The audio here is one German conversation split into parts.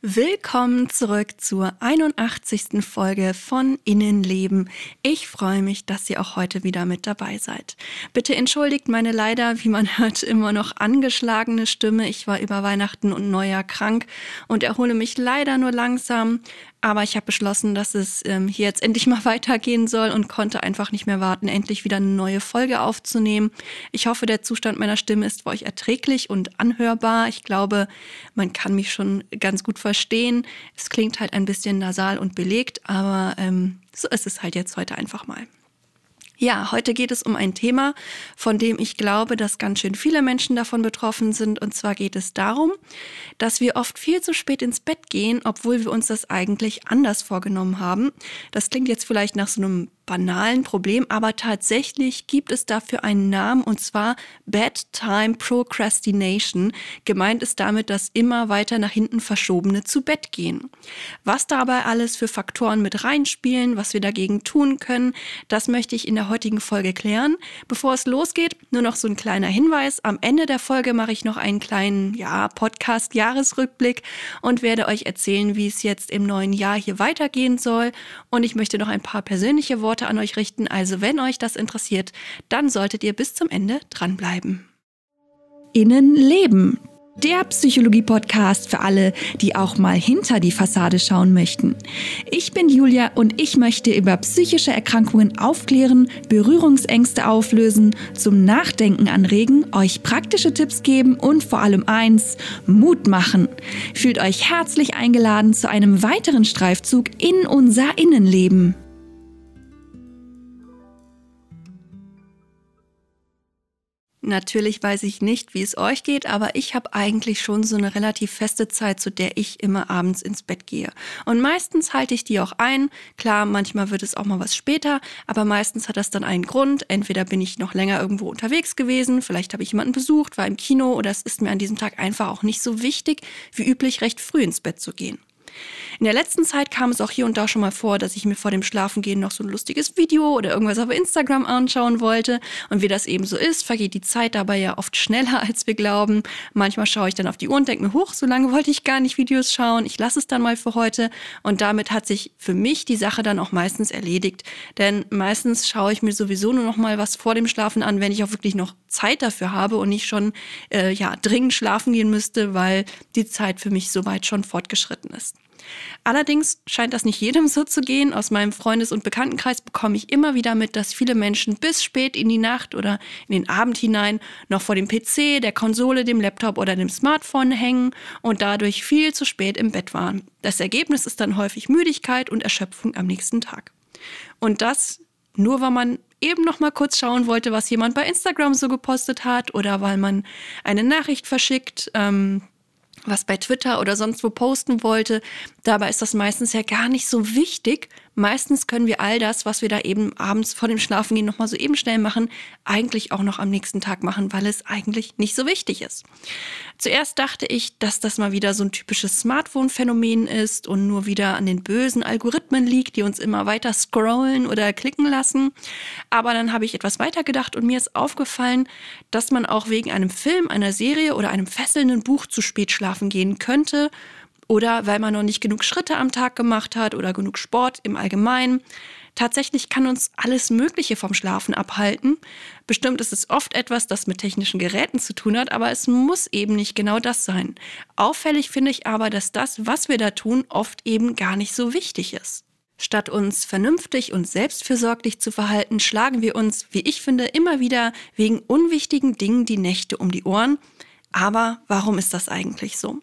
Willkommen zurück zur 81. Folge von Innenleben. Ich freue mich, dass ihr auch heute wieder mit dabei seid. Bitte entschuldigt meine leider, wie man hört, immer noch angeschlagene Stimme. Ich war über Weihnachten und Neujahr krank und erhole mich leider nur langsam. Aber ich habe beschlossen, dass es ähm, hier jetzt endlich mal weitergehen soll und konnte einfach nicht mehr warten, endlich wieder eine neue Folge aufzunehmen. Ich hoffe, der Zustand meiner Stimme ist für euch erträglich und anhörbar. Ich glaube, man kann mich schon ganz gut verstehen. Es klingt halt ein bisschen nasal und belegt, aber ähm, so ist es halt jetzt heute einfach mal. Ja, heute geht es um ein Thema, von dem ich glaube, dass ganz schön viele Menschen davon betroffen sind. Und zwar geht es darum, dass wir oft viel zu spät ins Bett gehen, obwohl wir uns das eigentlich anders vorgenommen haben. Das klingt jetzt vielleicht nach so einem banalen Problem, aber tatsächlich gibt es dafür einen Namen und zwar Bedtime Procrastination. Gemeint ist damit das immer weiter nach hinten verschobene zu Bett gehen. Was dabei alles für Faktoren mit reinspielen, was wir dagegen tun können, das möchte ich in der heutigen Folge klären. Bevor es losgeht, nur noch so ein kleiner Hinweis. Am Ende der Folge mache ich noch einen kleinen ja, Podcast-Jahresrückblick und werde euch erzählen, wie es jetzt im neuen Jahr hier weitergehen soll. Und ich möchte noch ein paar persönliche Worte Worte an euch richten. Also wenn euch das interessiert, dann solltet ihr bis zum Ende dranbleiben. Innenleben. Der Psychologie-Podcast für alle, die auch mal hinter die Fassade schauen möchten. Ich bin Julia und ich möchte über psychische Erkrankungen aufklären, Berührungsängste auflösen, zum Nachdenken anregen, euch praktische Tipps geben und vor allem eins, Mut machen. Fühlt euch herzlich eingeladen zu einem weiteren Streifzug in unser Innenleben. Natürlich weiß ich nicht, wie es euch geht, aber ich habe eigentlich schon so eine relativ feste Zeit, zu der ich immer abends ins Bett gehe. Und meistens halte ich die auch ein. Klar, manchmal wird es auch mal was später, aber meistens hat das dann einen Grund. Entweder bin ich noch länger irgendwo unterwegs gewesen, vielleicht habe ich jemanden besucht, war im Kino oder es ist mir an diesem Tag einfach auch nicht so wichtig, wie üblich recht früh ins Bett zu gehen. In der letzten Zeit kam es auch hier und da schon mal vor, dass ich mir vor dem Schlafengehen noch so ein lustiges Video oder irgendwas auf Instagram anschauen wollte. Und wie das eben so ist, vergeht die Zeit dabei ja oft schneller, als wir glauben. Manchmal schaue ich dann auf die Uhr und denke mir, hoch, so lange wollte ich gar nicht Videos schauen. Ich lasse es dann mal für heute. Und damit hat sich für mich die Sache dann auch meistens erledigt. Denn meistens schaue ich mir sowieso nur noch mal was vor dem Schlafen an, wenn ich auch wirklich noch Zeit dafür habe und nicht schon äh, ja, dringend schlafen gehen müsste, weil die Zeit für mich soweit schon fortgeschritten ist. Allerdings scheint das nicht jedem so zu gehen. Aus meinem Freundes- und Bekanntenkreis bekomme ich immer wieder mit, dass viele Menschen bis spät in die Nacht oder in den Abend hinein noch vor dem PC, der Konsole, dem Laptop oder dem Smartphone hängen und dadurch viel zu spät im Bett waren. Das Ergebnis ist dann häufig Müdigkeit und Erschöpfung am nächsten Tag. Und das nur weil man eben noch mal kurz schauen wollte, was jemand bei Instagram so gepostet hat oder weil man eine Nachricht verschickt. Ähm, was bei Twitter oder sonst wo posten wollte. Dabei ist das meistens ja gar nicht so wichtig, meistens können wir all das, was wir da eben abends vor dem Schlafengehen nochmal so eben schnell machen, eigentlich auch noch am nächsten Tag machen, weil es eigentlich nicht so wichtig ist. Zuerst dachte ich, dass das mal wieder so ein typisches Smartphone-Phänomen ist und nur wieder an den bösen Algorithmen liegt, die uns immer weiter scrollen oder klicken lassen. Aber dann habe ich etwas weiter gedacht und mir ist aufgefallen, dass man auch wegen einem Film, einer Serie oder einem fesselnden Buch zu spät schlafen gehen könnte oder weil man noch nicht genug Schritte am Tag gemacht hat oder genug Sport im Allgemeinen. Tatsächlich kann uns alles Mögliche vom Schlafen abhalten. Bestimmt ist es oft etwas, das mit technischen Geräten zu tun hat, aber es muss eben nicht genau das sein. Auffällig finde ich aber, dass das, was wir da tun, oft eben gar nicht so wichtig ist. Statt uns vernünftig und selbstfürsorglich zu verhalten, schlagen wir uns, wie ich finde, immer wieder wegen unwichtigen Dingen die Nächte um die Ohren. Aber warum ist das eigentlich so?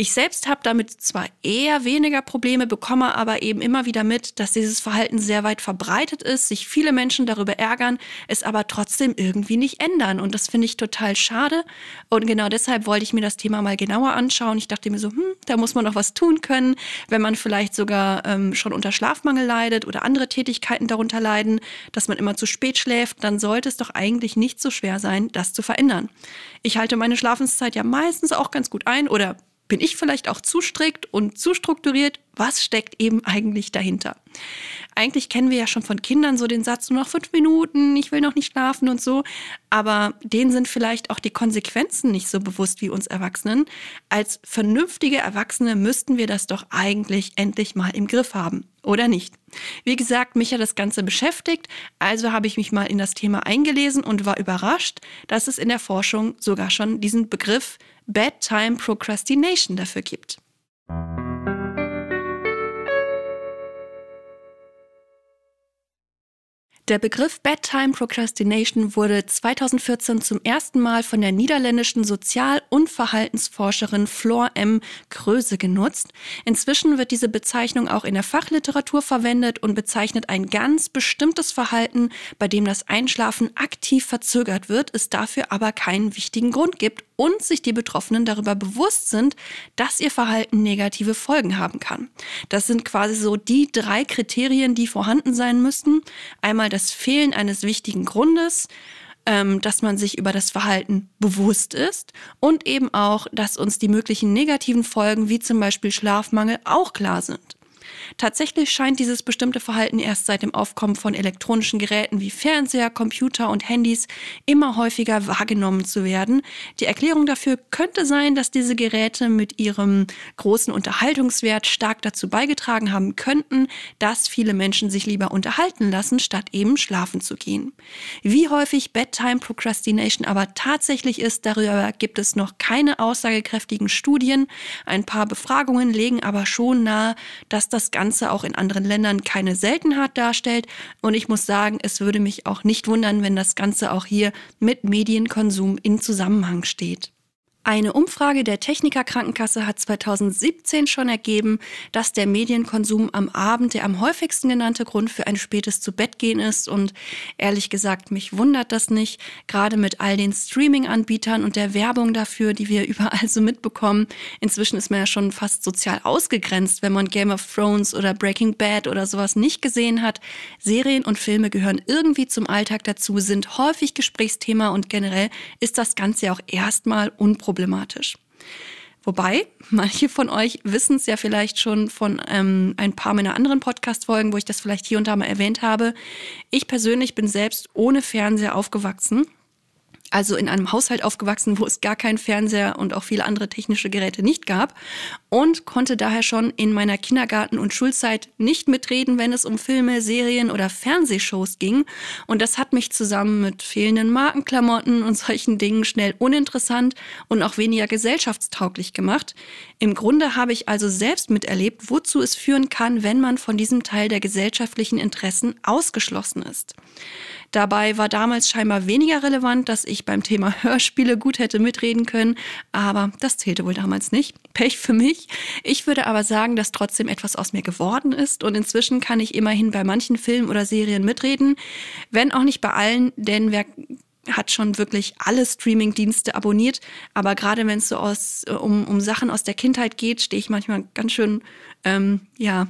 Ich selbst habe damit zwar eher weniger Probleme, bekomme aber eben immer wieder mit, dass dieses Verhalten sehr weit verbreitet ist, sich viele Menschen darüber ärgern, es aber trotzdem irgendwie nicht ändern. Und das finde ich total schade. Und genau deshalb wollte ich mir das Thema mal genauer anschauen. Ich dachte mir so, hm, da muss man noch was tun können, wenn man vielleicht sogar ähm, schon unter Schlafmangel leidet oder andere Tätigkeiten darunter leiden, dass man immer zu spät schläft, dann sollte es doch eigentlich nicht so schwer sein, das zu verändern. Ich halte meine Schlafenszeit ja meistens auch ganz gut ein oder bin ich vielleicht auch zu strikt und zu strukturiert? Was steckt eben eigentlich dahinter? Eigentlich kennen wir ja schon von Kindern so den Satz, nur noch fünf Minuten, ich will noch nicht schlafen und so. Aber denen sind vielleicht auch die Konsequenzen nicht so bewusst wie uns Erwachsenen. Als vernünftige Erwachsene müssten wir das doch eigentlich endlich mal im Griff haben, oder nicht? Wie gesagt, mich hat das Ganze beschäftigt, also habe ich mich mal in das Thema eingelesen und war überrascht, dass es in der Forschung sogar schon diesen Begriff Bedtime Procrastination dafür gibt. Der Begriff Bedtime Procrastination wurde 2014 zum ersten Mal von der niederländischen Sozial- und Verhaltensforscherin Flor M. Kröse genutzt. Inzwischen wird diese Bezeichnung auch in der Fachliteratur verwendet und bezeichnet ein ganz bestimmtes Verhalten, bei dem das Einschlafen aktiv verzögert wird, es dafür aber keinen wichtigen Grund gibt und sich die Betroffenen darüber bewusst sind, dass ihr Verhalten negative Folgen haben kann. Das sind quasi so die drei Kriterien, die vorhanden sein müssten. Einmal das Fehlen eines wichtigen Grundes, ähm, dass man sich über das Verhalten bewusst ist und eben auch, dass uns die möglichen negativen Folgen wie zum Beispiel Schlafmangel auch klar sind. Tatsächlich scheint dieses bestimmte Verhalten erst seit dem Aufkommen von elektronischen Geräten wie Fernseher, Computer und Handys immer häufiger wahrgenommen zu werden. Die Erklärung dafür könnte sein, dass diese Geräte mit ihrem großen Unterhaltungswert stark dazu beigetragen haben könnten, dass viele Menschen sich lieber unterhalten lassen, statt eben schlafen zu gehen. Wie häufig Bedtime Procrastination aber tatsächlich ist, darüber gibt es noch keine aussagekräftigen Studien. Ein paar Befragungen legen aber schon nahe, dass das Ganze auch in anderen Ländern keine Seltenheit darstellt. Und ich muss sagen, es würde mich auch nicht wundern, wenn das Ganze auch hier mit Medienkonsum in Zusammenhang steht. Eine Umfrage der Techniker Krankenkasse hat 2017 schon ergeben, dass der Medienkonsum am Abend der am häufigsten genannte Grund für ein spätes Zubettgehen ist. Und ehrlich gesagt, mich wundert das nicht, gerade mit all den Streaming-Anbietern und der Werbung dafür, die wir überall so mitbekommen. Inzwischen ist man ja schon fast sozial ausgegrenzt, wenn man Game of Thrones oder Breaking Bad oder sowas nicht gesehen hat. Serien und Filme gehören irgendwie zum Alltag dazu, sind häufig Gesprächsthema und generell ist das Ganze ja auch erstmal unproblematisch problematisch. Wobei, manche von euch wissen es ja vielleicht schon von ähm, ein paar meiner anderen Podcast-Folgen, wo ich das vielleicht hier und da mal erwähnt habe. Ich persönlich bin selbst ohne Fernseher aufgewachsen also in einem Haushalt aufgewachsen, wo es gar keinen Fernseher und auch viele andere technische Geräte nicht gab und konnte daher schon in meiner Kindergarten- und Schulzeit nicht mitreden, wenn es um Filme, Serien oder Fernsehshows ging. Und das hat mich zusammen mit fehlenden Markenklamotten und solchen Dingen schnell uninteressant und auch weniger gesellschaftstauglich gemacht. Im Grunde habe ich also selbst miterlebt, wozu es führen kann, wenn man von diesem Teil der gesellschaftlichen Interessen ausgeschlossen ist. Dabei war damals scheinbar weniger relevant, dass ich beim Thema Hörspiele gut hätte mitreden können, aber das zählte wohl damals nicht. Pech für mich. Ich würde aber sagen, dass trotzdem etwas aus mir geworden ist und inzwischen kann ich immerhin bei manchen Filmen oder Serien mitreden, wenn auch nicht bei allen, denn wer hat schon wirklich alle Streaming-Dienste abonniert. Aber gerade wenn es so aus, um, um Sachen aus der Kindheit geht, stehe ich manchmal ganz schön, ähm, ja,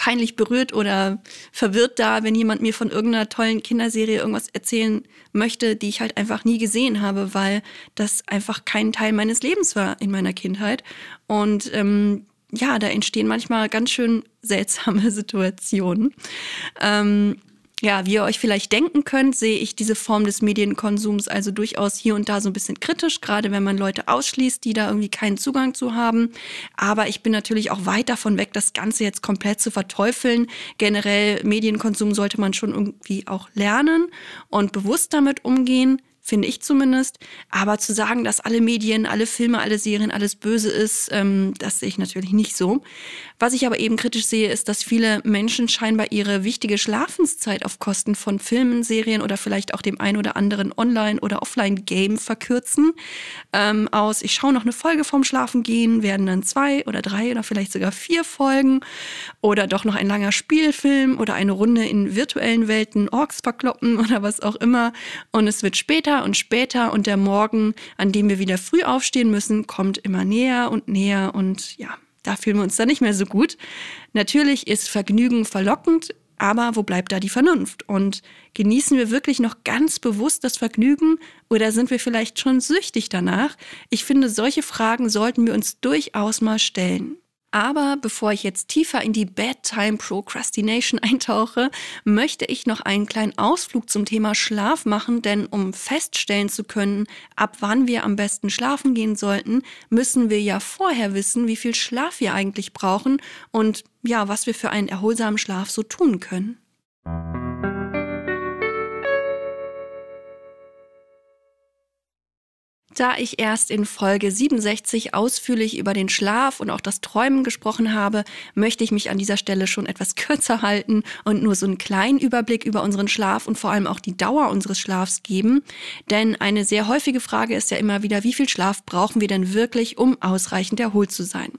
peinlich berührt oder verwirrt da, wenn jemand mir von irgendeiner tollen Kinderserie irgendwas erzählen möchte, die ich halt einfach nie gesehen habe, weil das einfach kein Teil meines Lebens war in meiner Kindheit. Und ähm, ja, da entstehen manchmal ganz schön seltsame Situationen. Ähm, ja, wie ihr euch vielleicht denken könnt, sehe ich diese Form des Medienkonsums also durchaus hier und da so ein bisschen kritisch, gerade wenn man Leute ausschließt, die da irgendwie keinen Zugang zu haben. Aber ich bin natürlich auch weit davon weg, das Ganze jetzt komplett zu verteufeln. Generell Medienkonsum sollte man schon irgendwie auch lernen und bewusst damit umgehen finde ich zumindest. Aber zu sagen, dass alle Medien, alle Filme, alle Serien, alles böse ist, ähm, das sehe ich natürlich nicht so. Was ich aber eben kritisch sehe, ist, dass viele Menschen scheinbar ihre wichtige Schlafenszeit auf Kosten von Filmen, Serien oder vielleicht auch dem ein oder anderen Online- oder Offline-Game verkürzen. Ähm, aus, ich schaue noch eine Folge vorm Schlafen gehen, werden dann zwei oder drei oder vielleicht sogar vier Folgen oder doch noch ein langer Spielfilm oder eine Runde in virtuellen Welten Orks verkloppen oder was auch immer. Und es wird später und später und der Morgen, an dem wir wieder früh aufstehen müssen, kommt immer näher und näher und ja, da fühlen wir uns dann nicht mehr so gut. Natürlich ist Vergnügen verlockend, aber wo bleibt da die Vernunft? Und genießen wir wirklich noch ganz bewusst das Vergnügen oder sind wir vielleicht schon süchtig danach? Ich finde, solche Fragen sollten wir uns durchaus mal stellen. Aber bevor ich jetzt tiefer in die Bedtime Procrastination eintauche, möchte ich noch einen kleinen Ausflug zum Thema Schlaf machen, denn um feststellen zu können, ab wann wir am besten schlafen gehen sollten, müssen wir ja vorher wissen, wie viel Schlaf wir eigentlich brauchen und ja, was wir für einen erholsamen Schlaf so tun können. Da ich erst in Folge 67 ausführlich über den Schlaf und auch das Träumen gesprochen habe, möchte ich mich an dieser Stelle schon etwas kürzer halten und nur so einen kleinen Überblick über unseren Schlaf und vor allem auch die Dauer unseres Schlafs geben. Denn eine sehr häufige Frage ist ja immer wieder, wie viel Schlaf brauchen wir denn wirklich, um ausreichend erholt zu sein?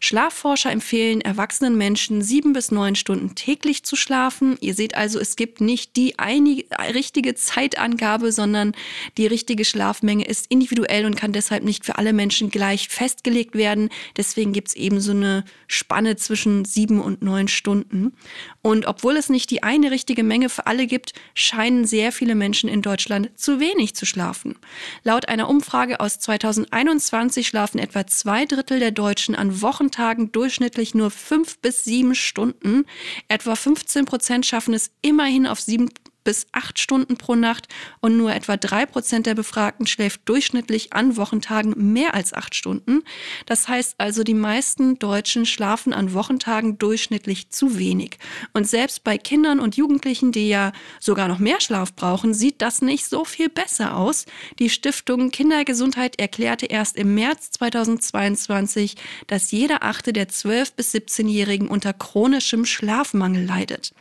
Schlafforscher empfehlen erwachsenen Menschen sieben bis neun Stunden täglich zu schlafen. Ihr seht also, es gibt nicht die eine, richtige Zeitangabe, sondern die richtige Schlafmenge ist individuell und kann deshalb nicht für alle Menschen gleich festgelegt werden. Deswegen gibt es eben so eine Spanne zwischen sieben und neun Stunden. Und obwohl es nicht die eine richtige Menge für alle gibt, scheinen sehr viele Menschen in Deutschland zu wenig zu schlafen. Laut einer Umfrage aus 2021 schlafen etwa zwei Drittel der Deutschen an Wochentagen durchschnittlich nur fünf bis sieben Stunden. Etwa 15 Prozent schaffen es immerhin auf sieben bis acht Stunden pro Nacht und nur etwa drei Prozent der Befragten schläft durchschnittlich an Wochentagen mehr als acht Stunden. Das heißt also, die meisten Deutschen schlafen an Wochentagen durchschnittlich zu wenig. Und selbst bei Kindern und Jugendlichen, die ja sogar noch mehr Schlaf brauchen, sieht das nicht so viel besser aus. Die Stiftung Kindergesundheit erklärte erst im März 2022, dass jeder achte der 12- bis 17-Jährigen unter chronischem Schlafmangel leidet.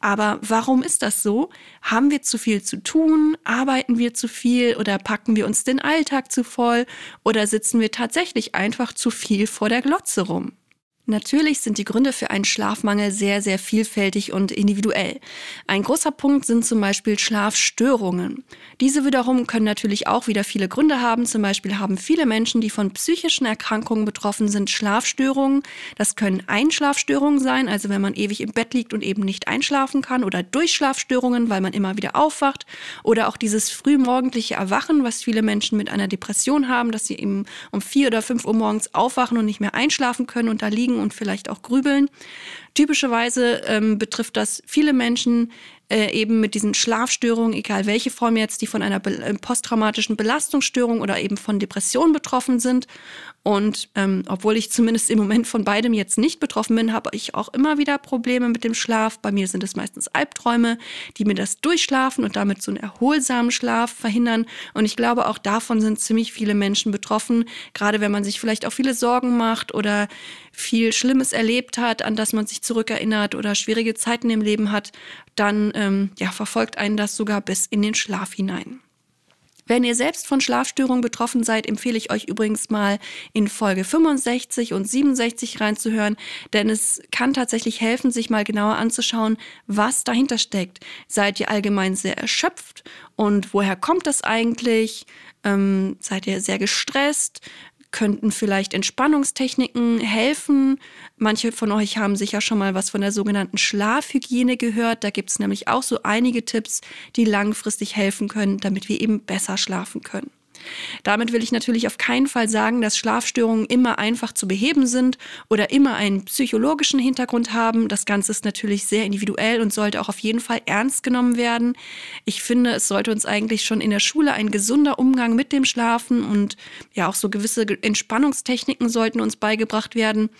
Aber warum ist das so? Haben wir zu viel zu tun? Arbeiten wir zu viel oder packen wir uns den Alltag zu voll? Oder sitzen wir tatsächlich einfach zu viel vor der Glotze rum? Natürlich sind die Gründe für einen Schlafmangel sehr, sehr vielfältig und individuell. Ein großer Punkt sind zum Beispiel Schlafstörungen. Diese wiederum können natürlich auch wieder viele Gründe haben. Zum Beispiel haben viele Menschen, die von psychischen Erkrankungen betroffen sind, Schlafstörungen. Das können Einschlafstörungen sein, also wenn man ewig im Bett liegt und eben nicht einschlafen kann, oder Durchschlafstörungen, weil man immer wieder aufwacht, oder auch dieses frühmorgendliche Erwachen, was viele Menschen mit einer Depression haben, dass sie eben um vier oder fünf Uhr morgens aufwachen und nicht mehr einschlafen können und da liegen überlegen und vielleicht auch grübeln. Typischerweise ähm, betrifft das viele Menschen äh, eben mit diesen Schlafstörungen, egal welche Form jetzt, die von einer be äh, posttraumatischen Belastungsstörung oder eben von Depressionen betroffen sind. Und ähm, obwohl ich zumindest im Moment von beidem jetzt nicht betroffen bin, habe ich auch immer wieder Probleme mit dem Schlaf. Bei mir sind es meistens Albträume, die mir das Durchschlafen und damit so einen erholsamen Schlaf verhindern. Und ich glaube, auch davon sind ziemlich viele Menschen betroffen, gerade wenn man sich vielleicht auch viele Sorgen macht oder viel Schlimmes erlebt hat, an das man sich zurückerinnert oder schwierige Zeiten im Leben hat, dann ähm, ja, verfolgt einen das sogar bis in den Schlaf hinein. Wenn ihr selbst von Schlafstörungen betroffen seid, empfehle ich euch übrigens mal in Folge 65 und 67 reinzuhören, denn es kann tatsächlich helfen, sich mal genauer anzuschauen, was dahinter steckt. Seid ihr allgemein sehr erschöpft und woher kommt das eigentlich? Ähm, seid ihr sehr gestresst? Könnten vielleicht Entspannungstechniken helfen. Manche von euch haben sicher schon mal was von der sogenannten Schlafhygiene gehört. Da gibt es nämlich auch so einige Tipps, die langfristig helfen können, damit wir eben besser schlafen können. Damit will ich natürlich auf keinen Fall sagen, dass Schlafstörungen immer einfach zu beheben sind oder immer einen psychologischen Hintergrund haben. Das Ganze ist natürlich sehr individuell und sollte auch auf jeden Fall ernst genommen werden. Ich finde, es sollte uns eigentlich schon in der Schule ein gesunder Umgang mit dem Schlafen und ja auch so gewisse Entspannungstechniken sollten uns beigebracht werden.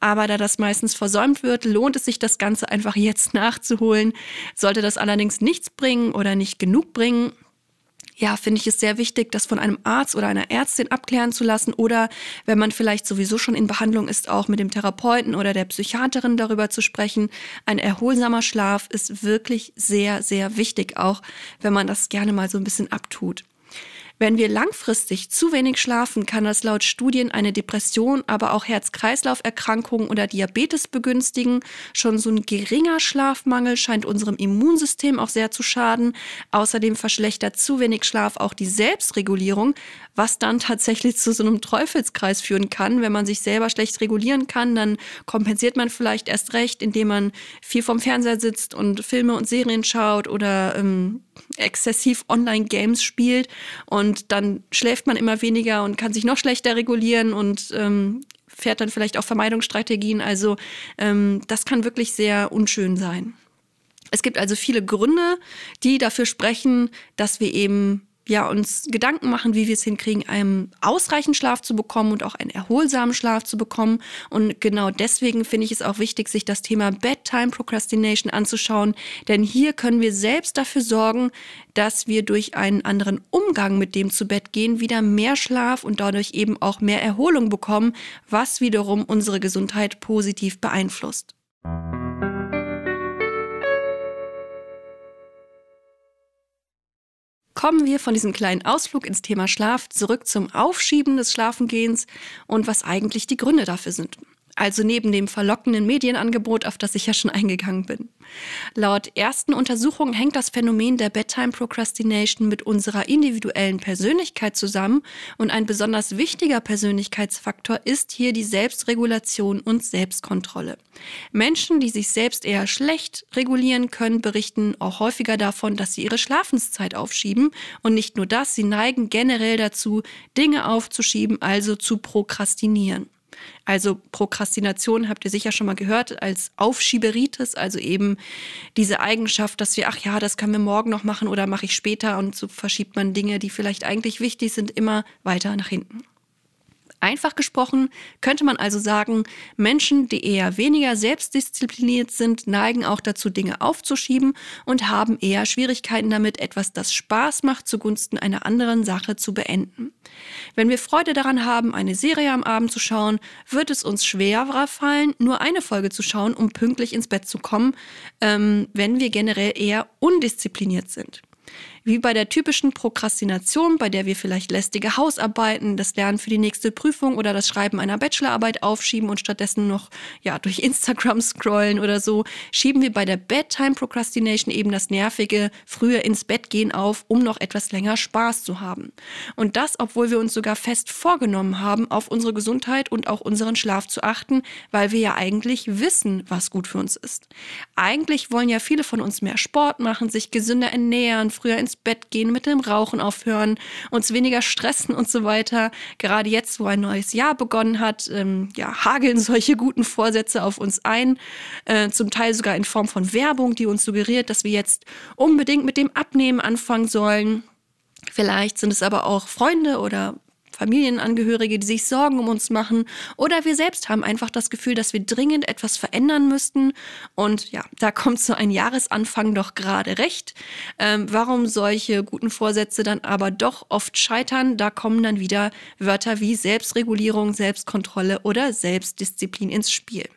Aber da das meistens versäumt wird, lohnt es sich, das Ganze einfach jetzt nachzuholen. Sollte das allerdings nichts bringen oder nicht genug bringen, ja, finde ich es sehr wichtig, das von einem Arzt oder einer Ärztin abklären zu lassen oder wenn man vielleicht sowieso schon in Behandlung ist, auch mit dem Therapeuten oder der Psychiaterin darüber zu sprechen. Ein erholsamer Schlaf ist wirklich sehr, sehr wichtig, auch wenn man das gerne mal so ein bisschen abtut. Wenn wir langfristig zu wenig schlafen, kann das laut Studien eine Depression, aber auch Herz-Kreislauf-Erkrankungen oder Diabetes begünstigen. Schon so ein geringer Schlafmangel scheint unserem Immunsystem auch sehr zu schaden. Außerdem verschlechtert zu wenig Schlaf auch die Selbstregulierung, was dann tatsächlich zu so einem Teufelskreis führen kann. Wenn man sich selber schlecht regulieren kann, dann kompensiert man vielleicht erst recht, indem man viel vom Fernseher sitzt und Filme und Serien schaut oder ähm, exzessiv Online-Games spielt und dann schläft man immer weniger und kann sich noch schlechter regulieren und ähm, fährt dann vielleicht auch Vermeidungsstrategien. Also ähm, das kann wirklich sehr unschön sein. Es gibt also viele Gründe, die dafür sprechen, dass wir eben ja, uns Gedanken machen, wie wir es hinkriegen, einen ausreichend Schlaf zu bekommen und auch einen erholsamen Schlaf zu bekommen. Und genau deswegen finde ich es auch wichtig, sich das Thema Bedtime Procrastination anzuschauen. Denn hier können wir selbst dafür sorgen, dass wir durch einen anderen Umgang mit dem zu Bett gehen wieder mehr Schlaf und dadurch eben auch mehr Erholung bekommen, was wiederum unsere Gesundheit positiv beeinflusst. Kommen wir von diesem kleinen Ausflug ins Thema Schlaf zurück zum Aufschieben des Schlafengehens und was eigentlich die Gründe dafür sind. Also neben dem verlockenden Medienangebot, auf das ich ja schon eingegangen bin. Laut ersten Untersuchungen hängt das Phänomen der Bedtime Procrastination mit unserer individuellen Persönlichkeit zusammen und ein besonders wichtiger Persönlichkeitsfaktor ist hier die Selbstregulation und Selbstkontrolle. Menschen, die sich selbst eher schlecht regulieren können, berichten auch häufiger davon, dass sie ihre Schlafenszeit aufschieben und nicht nur das, sie neigen generell dazu, Dinge aufzuschieben, also zu prokrastinieren. Also Prokrastination habt ihr sicher schon mal gehört als Aufschieberitis, also eben diese Eigenschaft, dass wir, ach ja, das können wir morgen noch machen oder mache ich später und so verschiebt man Dinge, die vielleicht eigentlich wichtig sind, immer weiter nach hinten. Einfach gesprochen könnte man also sagen, Menschen, die eher weniger selbstdiszipliniert sind, neigen auch dazu, Dinge aufzuschieben und haben eher Schwierigkeiten damit, etwas, das Spaß macht, zugunsten einer anderen Sache zu beenden. Wenn wir Freude daran haben, eine Serie am Abend zu schauen, wird es uns schwerer fallen, nur eine Folge zu schauen, um pünktlich ins Bett zu kommen, ähm, wenn wir generell eher undiszipliniert sind. Wie bei der typischen Prokrastination, bei der wir vielleicht lästige Hausarbeiten, das Lernen für die nächste Prüfung oder das Schreiben einer Bachelorarbeit aufschieben und stattdessen noch ja, durch Instagram scrollen oder so, schieben wir bei der Bedtime Procrastination eben das nervige früher ins Bett gehen auf, um noch etwas länger Spaß zu haben. Und das, obwohl wir uns sogar fest vorgenommen haben, auf unsere Gesundheit und auch unseren Schlaf zu achten, weil wir ja eigentlich wissen, was gut für uns ist. Eigentlich wollen ja viele von uns mehr Sport machen, sich gesünder ernähren, früher ins ins Bett gehen, mit dem Rauchen aufhören, uns weniger stressen und so weiter. Gerade jetzt, wo ein neues Jahr begonnen hat, ähm, ja, hageln solche guten Vorsätze auf uns ein, äh, zum Teil sogar in Form von Werbung, die uns suggeriert, dass wir jetzt unbedingt mit dem Abnehmen anfangen sollen. Vielleicht sind es aber auch Freunde oder Familienangehörige, die sich Sorgen um uns machen oder wir selbst haben einfach das Gefühl, dass wir dringend etwas verändern müssten. Und ja, da kommt so ein Jahresanfang doch gerade recht. Ähm, warum solche guten Vorsätze dann aber doch oft scheitern, da kommen dann wieder Wörter wie Selbstregulierung, Selbstkontrolle oder Selbstdisziplin ins Spiel.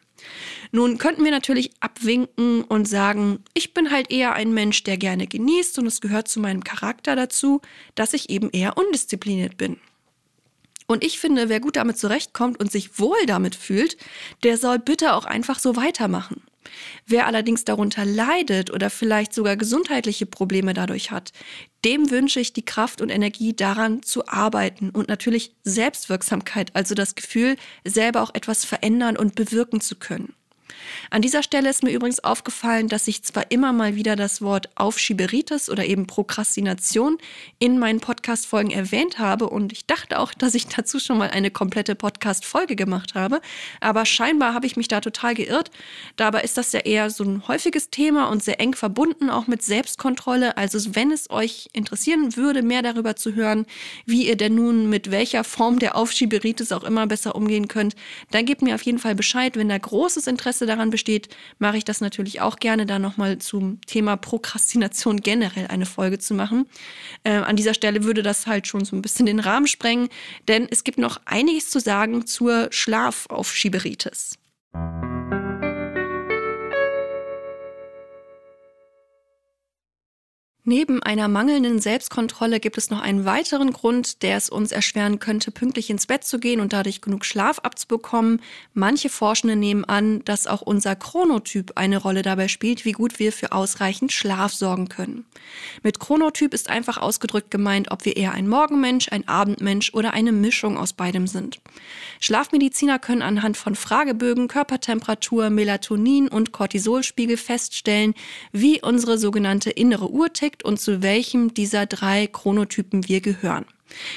Nun könnten wir natürlich abwinken und sagen, ich bin halt eher ein Mensch, der gerne genießt und es gehört zu meinem Charakter dazu, dass ich eben eher undiszipliniert bin. Und ich finde, wer gut damit zurechtkommt und sich wohl damit fühlt, der soll bitte auch einfach so weitermachen. Wer allerdings darunter leidet oder vielleicht sogar gesundheitliche Probleme dadurch hat, dem wünsche ich die Kraft und Energie daran zu arbeiten und natürlich Selbstwirksamkeit, also das Gefühl, selber auch etwas verändern und bewirken zu können. An dieser Stelle ist mir übrigens aufgefallen, dass ich zwar immer mal wieder das Wort Aufschieberitis oder eben Prokrastination in meinen Podcast-Folgen erwähnt habe und ich dachte auch, dass ich dazu schon mal eine komplette Podcast-Folge gemacht habe, aber scheinbar habe ich mich da total geirrt. Dabei ist das ja eher so ein häufiges Thema und sehr eng verbunden auch mit Selbstkontrolle. Also wenn es euch interessieren würde, mehr darüber zu hören, wie ihr denn nun mit welcher Form der Aufschieberitis auch immer besser umgehen könnt, dann gebt mir auf jeden Fall Bescheid, wenn da großes Interesse daran besteht, mache ich das natürlich auch gerne, da nochmal zum Thema Prokrastination generell eine Folge zu machen. Äh, an dieser Stelle würde das halt schon so ein bisschen den Rahmen sprengen, denn es gibt noch einiges zu sagen zur Schlafaufschieberitis. Neben einer mangelnden Selbstkontrolle gibt es noch einen weiteren Grund, der es uns erschweren könnte, pünktlich ins Bett zu gehen und dadurch genug Schlaf abzubekommen. Manche Forschende nehmen an, dass auch unser Chronotyp eine Rolle dabei spielt, wie gut wir für ausreichend Schlaf sorgen können. Mit Chronotyp ist einfach ausgedrückt gemeint, ob wir eher ein Morgenmensch, ein Abendmensch oder eine Mischung aus beidem sind. Schlafmediziner können anhand von Fragebögen, Körpertemperatur, Melatonin und Cortisolspiegel feststellen, wie unsere sogenannte innere Uhr tickt und zu welchem dieser drei Chronotypen wir gehören.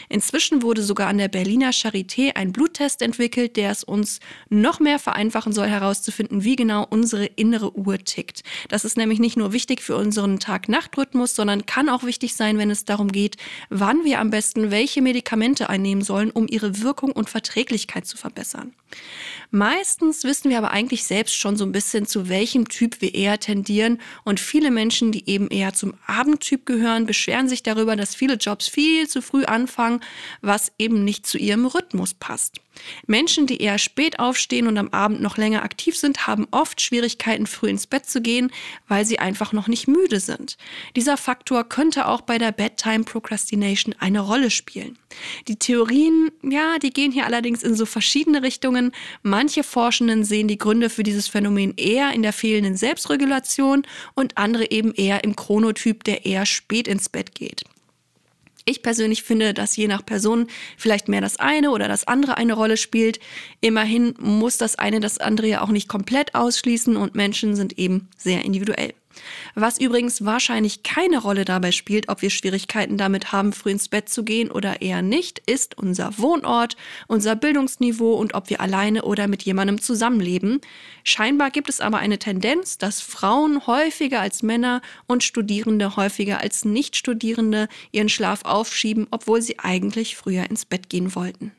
Inzwischen wurde sogar an der Berliner Charité ein Bluttest entwickelt, der es uns noch mehr vereinfachen soll, herauszufinden, wie genau unsere innere Uhr tickt. Das ist nämlich nicht nur wichtig für unseren Tag-Nacht-Rhythmus, sondern kann auch wichtig sein, wenn es darum geht, wann wir am besten welche Medikamente einnehmen sollen, um ihre Wirkung und Verträglichkeit zu verbessern. Meistens wissen wir aber eigentlich selbst schon so ein bisschen, zu welchem Typ wir eher tendieren. Und viele Menschen, die eben eher zum Abendtyp gehören, beschweren sich darüber, dass viele Jobs viel zu früh anfangen, was eben nicht zu ihrem Rhythmus passt. Menschen, die eher spät aufstehen und am Abend noch länger aktiv sind, haben oft Schwierigkeiten, früh ins Bett zu gehen, weil sie einfach noch nicht müde sind. Dieser Faktor könnte auch bei der Bedtime Procrastination eine Rolle spielen. Die Theorien, ja, die gehen hier allerdings in so verschiedene Richtungen. Manche Forschenden sehen die Gründe für dieses Phänomen eher in der fehlenden Selbstregulation und andere eben eher im Chronotyp, der eher spät ins Bett geht. Ich persönlich finde, dass je nach Person vielleicht mehr das eine oder das andere eine Rolle spielt. Immerhin muss das eine das andere ja auch nicht komplett ausschließen und Menschen sind eben sehr individuell. Was übrigens wahrscheinlich keine Rolle dabei spielt, ob wir Schwierigkeiten damit haben, früh ins Bett zu gehen oder eher nicht, ist unser Wohnort, unser Bildungsniveau und ob wir alleine oder mit jemandem zusammenleben. Scheinbar gibt es aber eine Tendenz, dass Frauen häufiger als Männer und Studierende häufiger als Nichtstudierende ihren Schlaf aufschieben, obwohl sie eigentlich früher ins Bett gehen wollten.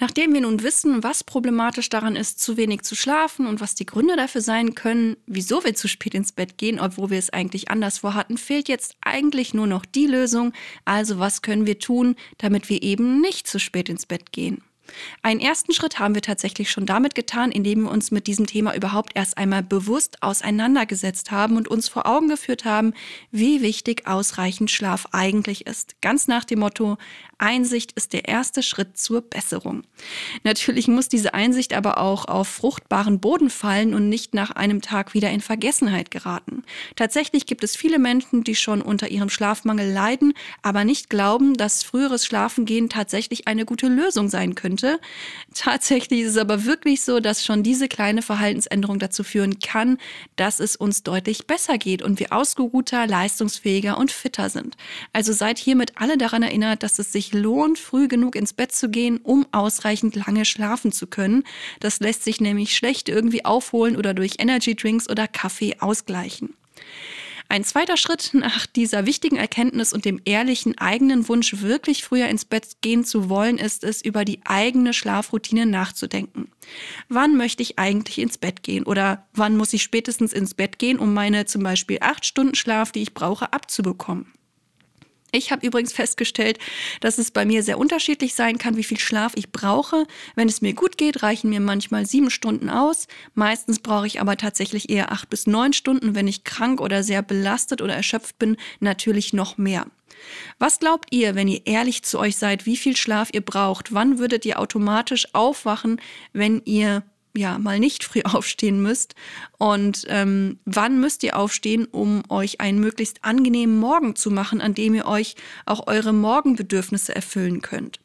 Nachdem wir nun wissen, was problematisch daran ist, zu wenig zu schlafen und was die Gründe dafür sein können, wieso wir zu spät ins Bett gehen, obwohl wir es eigentlich anders vorhatten, fehlt jetzt eigentlich nur noch die Lösung. Also was können wir tun, damit wir eben nicht zu spät ins Bett gehen? Einen ersten Schritt haben wir tatsächlich schon damit getan, indem wir uns mit diesem Thema überhaupt erst einmal bewusst auseinandergesetzt haben und uns vor Augen geführt haben, wie wichtig ausreichend Schlaf eigentlich ist. Ganz nach dem Motto, Einsicht ist der erste Schritt zur Besserung. Natürlich muss diese Einsicht aber auch auf fruchtbaren Boden fallen und nicht nach einem Tag wieder in Vergessenheit geraten. Tatsächlich gibt es viele Menschen, die schon unter ihrem Schlafmangel leiden, aber nicht glauben, dass früheres Schlafengehen tatsächlich eine gute Lösung sein könnte. Tatsächlich ist es aber wirklich so, dass schon diese kleine Verhaltensänderung dazu führen kann, dass es uns deutlich besser geht und wir ausgeruhter, leistungsfähiger und fitter sind. Also seid hiermit alle daran erinnert, dass es sich lohnt, früh genug ins Bett zu gehen, um ausreichend lange schlafen zu können. Das lässt sich nämlich schlecht irgendwie aufholen oder durch Energy Drinks oder Kaffee ausgleichen. Ein zweiter Schritt nach dieser wichtigen Erkenntnis und dem ehrlichen eigenen Wunsch, wirklich früher ins Bett gehen zu wollen, ist es, über die eigene Schlafroutine nachzudenken. Wann möchte ich eigentlich ins Bett gehen? Oder wann muss ich spätestens ins Bett gehen, um meine zum Beispiel acht Stunden Schlaf, die ich brauche, abzubekommen? Ich habe übrigens festgestellt, dass es bei mir sehr unterschiedlich sein kann, wie viel Schlaf ich brauche. Wenn es mir gut geht, reichen mir manchmal sieben Stunden aus. Meistens brauche ich aber tatsächlich eher acht bis neun Stunden. Wenn ich krank oder sehr belastet oder erschöpft bin, natürlich noch mehr. Was glaubt ihr, wenn ihr ehrlich zu euch seid, wie viel Schlaf ihr braucht? Wann würdet ihr automatisch aufwachen, wenn ihr ja mal nicht früh aufstehen müsst und ähm, wann müsst ihr aufstehen, um euch einen möglichst angenehmen Morgen zu machen, an dem ihr euch auch eure Morgenbedürfnisse erfüllen könnt.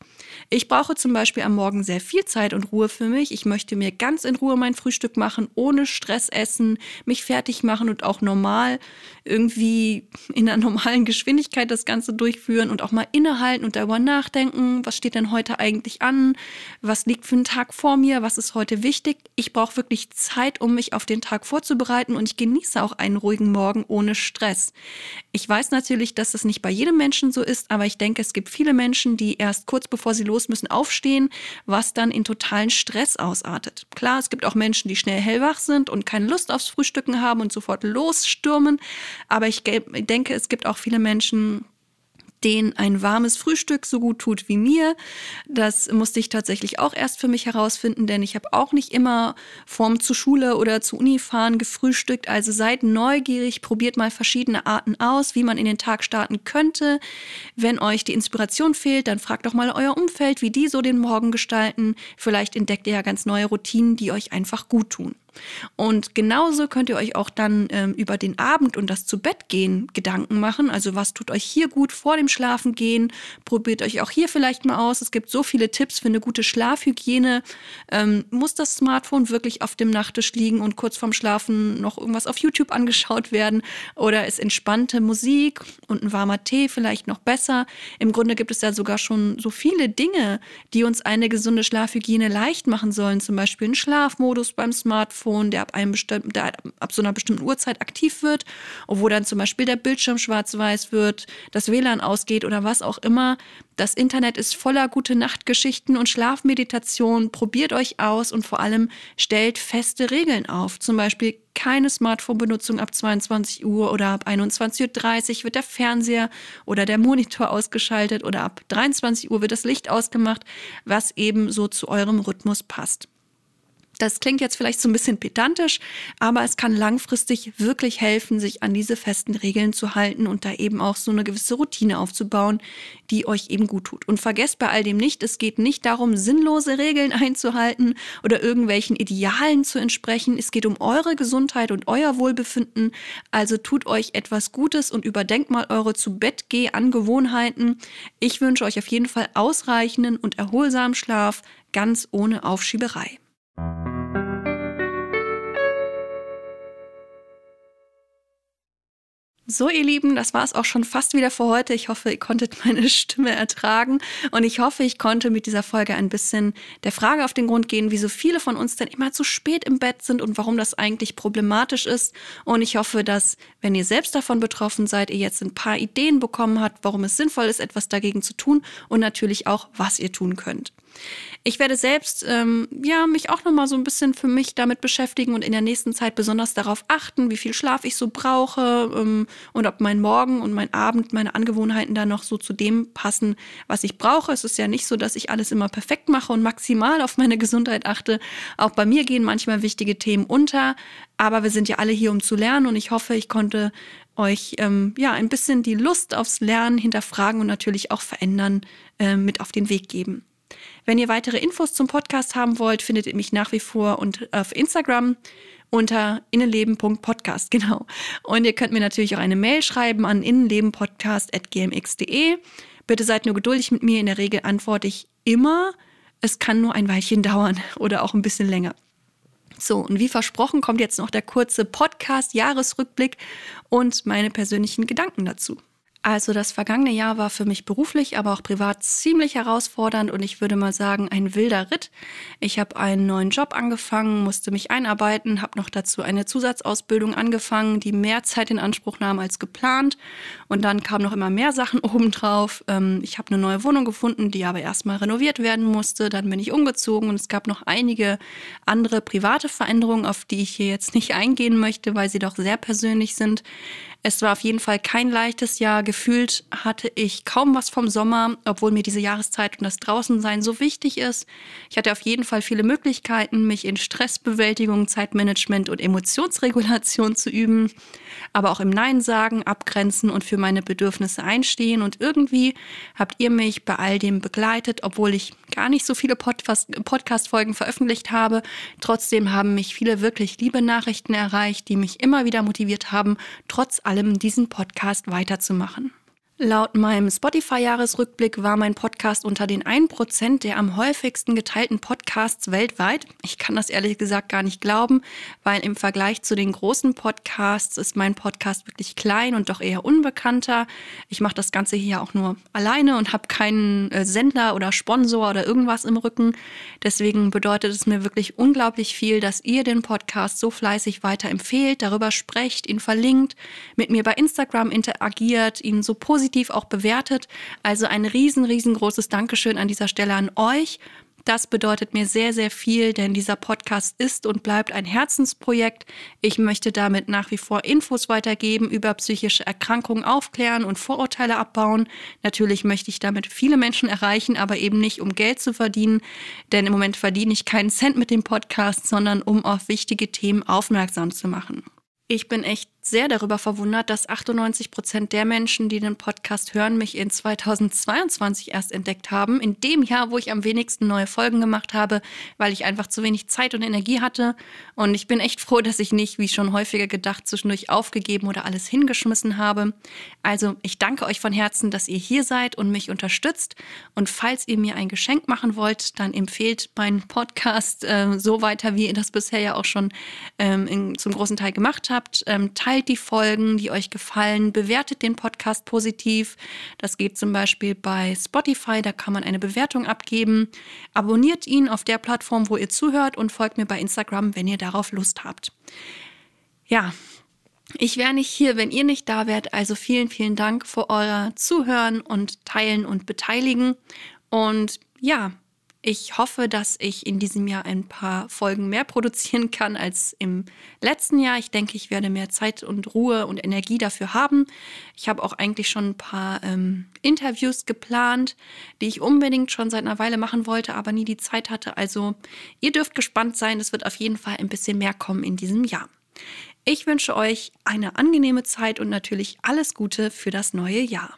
Ich brauche zum Beispiel am Morgen sehr viel Zeit und Ruhe für mich. Ich möchte mir ganz in Ruhe mein Frühstück machen, ohne Stress essen, mich fertig machen und auch normal irgendwie in einer normalen Geschwindigkeit das Ganze durchführen und auch mal innehalten und darüber nachdenken, was steht denn heute eigentlich an, was liegt für einen Tag vor mir, was ist heute wichtig. Ich brauche wirklich Zeit, um mich auf den Tag vorzubereiten und ich genieße auch einen ruhigen Morgen ohne Stress. Ich weiß natürlich, dass das nicht bei jedem Menschen so ist, aber ich denke, es gibt viele Menschen, die erst kurz bevor sie los müssen aufstehen, was dann in totalen Stress ausartet. Klar, es gibt auch Menschen, die schnell hellwach sind und keine Lust aufs Frühstücken haben und sofort losstürmen, aber ich denke, es gibt auch viele Menschen, denen ein warmes Frühstück so gut tut wie mir. Das musste ich tatsächlich auch erst für mich herausfinden, denn ich habe auch nicht immer vorm zur Schule oder zur Uni fahren gefrühstückt. Also seid neugierig, probiert mal verschiedene Arten aus, wie man in den Tag starten könnte. Wenn euch die Inspiration fehlt, dann fragt doch mal euer Umfeld, wie die so den Morgen gestalten. Vielleicht entdeckt ihr ja ganz neue Routinen, die euch einfach gut tun. Und genauso könnt ihr euch auch dann ähm, über den Abend und das zu Bett gehen Gedanken machen. Also was tut euch hier gut vor dem Schlafen gehen? Probiert euch auch hier vielleicht mal aus. Es gibt so viele Tipps für eine gute Schlafhygiene. Ähm, muss das Smartphone wirklich auf dem Nachttisch liegen und kurz vorm Schlafen noch irgendwas auf YouTube angeschaut werden? Oder ist entspannte Musik und ein warmer Tee vielleicht noch besser? Im Grunde gibt es ja sogar schon so viele Dinge, die uns eine gesunde Schlafhygiene leicht machen sollen. Zum Beispiel ein Schlafmodus beim Smartphone, der ab, einem der ab so einer bestimmten Uhrzeit aktiv wird, wo dann zum Beispiel der Bildschirm schwarz-weiß wird, das WLAN ausgeht oder was auch immer. Das Internet ist voller gute Nachtgeschichten und Schlafmeditation. Probiert euch aus und vor allem stellt feste Regeln auf. Zum Beispiel keine Smartphone-Benutzung ab 22 Uhr oder ab 21.30 Uhr wird der Fernseher oder der Monitor ausgeschaltet oder ab 23 Uhr wird das Licht ausgemacht, was eben so zu eurem Rhythmus passt. Das klingt jetzt vielleicht so ein bisschen pedantisch, aber es kann langfristig wirklich helfen, sich an diese festen Regeln zu halten und da eben auch so eine gewisse Routine aufzubauen, die euch eben gut tut. Und vergesst bei all dem nicht, es geht nicht darum, sinnlose Regeln einzuhalten oder irgendwelchen Idealen zu entsprechen. Es geht um eure Gesundheit und euer Wohlbefinden. Also tut euch etwas Gutes und überdenkt mal eure zu Bett geh Angewohnheiten. Ich wünsche euch auf jeden Fall ausreichenden und erholsamen Schlaf, ganz ohne Aufschieberei. So, ihr Lieben, das war es auch schon fast wieder für heute. Ich hoffe, ihr konntet meine Stimme ertragen und ich hoffe, ich konnte mit dieser Folge ein bisschen der Frage auf den Grund gehen, wieso viele von uns denn immer zu spät im Bett sind und warum das eigentlich problematisch ist. Und ich hoffe, dass, wenn ihr selbst davon betroffen seid, ihr jetzt ein paar Ideen bekommen habt, warum es sinnvoll ist, etwas dagegen zu tun und natürlich auch, was ihr tun könnt. Ich werde selbst ähm, ja mich auch noch mal so ein bisschen für mich damit beschäftigen und in der nächsten Zeit besonders darauf achten, wie viel Schlaf ich so brauche ähm, und ob mein Morgen und mein Abend, meine Angewohnheiten da noch so zu dem passen, was ich brauche. Es ist ja nicht so, dass ich alles immer perfekt mache und maximal auf meine Gesundheit achte. Auch bei mir gehen manchmal wichtige Themen unter, aber wir sind ja alle hier, um zu lernen und ich hoffe, ich konnte euch ähm, ja ein bisschen die Lust aufs Lernen hinterfragen und natürlich auch verändern äh, mit auf den Weg geben. Wenn ihr weitere Infos zum Podcast haben wollt, findet ihr mich nach wie vor und auf Instagram unter innenleben.podcast, genau. Und ihr könnt mir natürlich auch eine Mail schreiben an innenlebenpodcast.gmx.de. Bitte seid nur geduldig mit mir. In der Regel antworte ich immer. Es kann nur ein Weilchen dauern oder auch ein bisschen länger. So, und wie versprochen kommt jetzt noch der kurze Podcast-Jahresrückblick und meine persönlichen Gedanken dazu. Also das vergangene Jahr war für mich beruflich, aber auch privat ziemlich herausfordernd und ich würde mal sagen ein wilder Ritt. Ich habe einen neuen Job angefangen, musste mich einarbeiten, habe noch dazu eine Zusatzausbildung angefangen, die mehr Zeit in Anspruch nahm als geplant und dann kamen noch immer mehr Sachen obendrauf. Ähm, ich habe eine neue Wohnung gefunden, die aber erstmal renoviert werden musste. Dann bin ich umgezogen und es gab noch einige andere private Veränderungen, auf die ich hier jetzt nicht eingehen möchte, weil sie doch sehr persönlich sind. Es war auf jeden Fall kein leichtes Jahr. Gefühlt hatte ich kaum was vom Sommer, obwohl mir diese Jahreszeit und das Draußensein so wichtig ist. Ich hatte auf jeden Fall viele Möglichkeiten, mich in Stressbewältigung, Zeitmanagement und Emotionsregulation zu üben, aber auch im Nein sagen, abgrenzen und für meine Bedürfnisse einstehen. Und irgendwie habt ihr mich bei all dem begleitet, obwohl ich gar nicht so viele Podcast-Folgen veröffentlicht habe. Trotzdem haben mich viele wirklich liebe Nachrichten erreicht, die mich immer wieder motiviert haben, trotz allem allem diesen Podcast weiterzumachen. Laut meinem Spotify-Jahresrückblick war mein Podcast unter den 1% der am häufigsten geteilten Podcasts weltweit. Ich kann das ehrlich gesagt gar nicht glauben, weil im Vergleich zu den großen Podcasts ist mein Podcast wirklich klein und doch eher unbekannter. Ich mache das Ganze hier auch nur alleine und habe keinen äh, Sender oder Sponsor oder irgendwas im Rücken. Deswegen bedeutet es mir wirklich unglaublich viel, dass ihr den Podcast so fleißig weiterempfehlt, darüber sprecht, ihn verlinkt, mit mir bei Instagram interagiert, ihn so positiv positiv auch bewertet. Also ein riesen, riesengroßes Dankeschön an dieser Stelle an euch. Das bedeutet mir sehr, sehr viel, denn dieser Podcast ist und bleibt ein Herzensprojekt. Ich möchte damit nach wie vor Infos weitergeben, über psychische Erkrankungen aufklären und Vorurteile abbauen. Natürlich möchte ich damit viele Menschen erreichen, aber eben nicht, um Geld zu verdienen, denn im Moment verdiene ich keinen Cent mit dem Podcast, sondern um auf wichtige Themen aufmerksam zu machen. Ich bin echt sehr darüber verwundert, dass 98 Prozent der Menschen, die den Podcast hören, mich in 2022 erst entdeckt haben. In dem Jahr, wo ich am wenigsten neue Folgen gemacht habe, weil ich einfach zu wenig Zeit und Energie hatte. Und ich bin echt froh, dass ich nicht, wie schon häufiger gedacht, zwischendurch aufgegeben oder alles hingeschmissen habe. Also ich danke euch von Herzen, dass ihr hier seid und mich unterstützt. Und falls ihr mir ein Geschenk machen wollt, dann empfehlt meinen Podcast äh, so weiter, wie ihr das bisher ja auch schon ähm, in, zum großen Teil gemacht habt. Ähm, teilt die Folgen, die euch gefallen, bewertet den Podcast positiv. Das geht zum Beispiel bei Spotify, da kann man eine Bewertung abgeben. Abonniert ihn auf der Plattform, wo ihr zuhört und folgt mir bei Instagram, wenn ihr darauf Lust habt. Ja, ich wäre nicht hier, wenn ihr nicht da wärt. Also vielen, vielen Dank für euer Zuhören und Teilen und Beteiligen. Und ja, ich hoffe, dass ich in diesem Jahr ein paar Folgen mehr produzieren kann als im letzten Jahr. Ich denke, ich werde mehr Zeit und Ruhe und Energie dafür haben. Ich habe auch eigentlich schon ein paar ähm, Interviews geplant, die ich unbedingt schon seit einer Weile machen wollte, aber nie die Zeit hatte. Also ihr dürft gespannt sein. Es wird auf jeden Fall ein bisschen mehr kommen in diesem Jahr. Ich wünsche euch eine angenehme Zeit und natürlich alles Gute für das neue Jahr.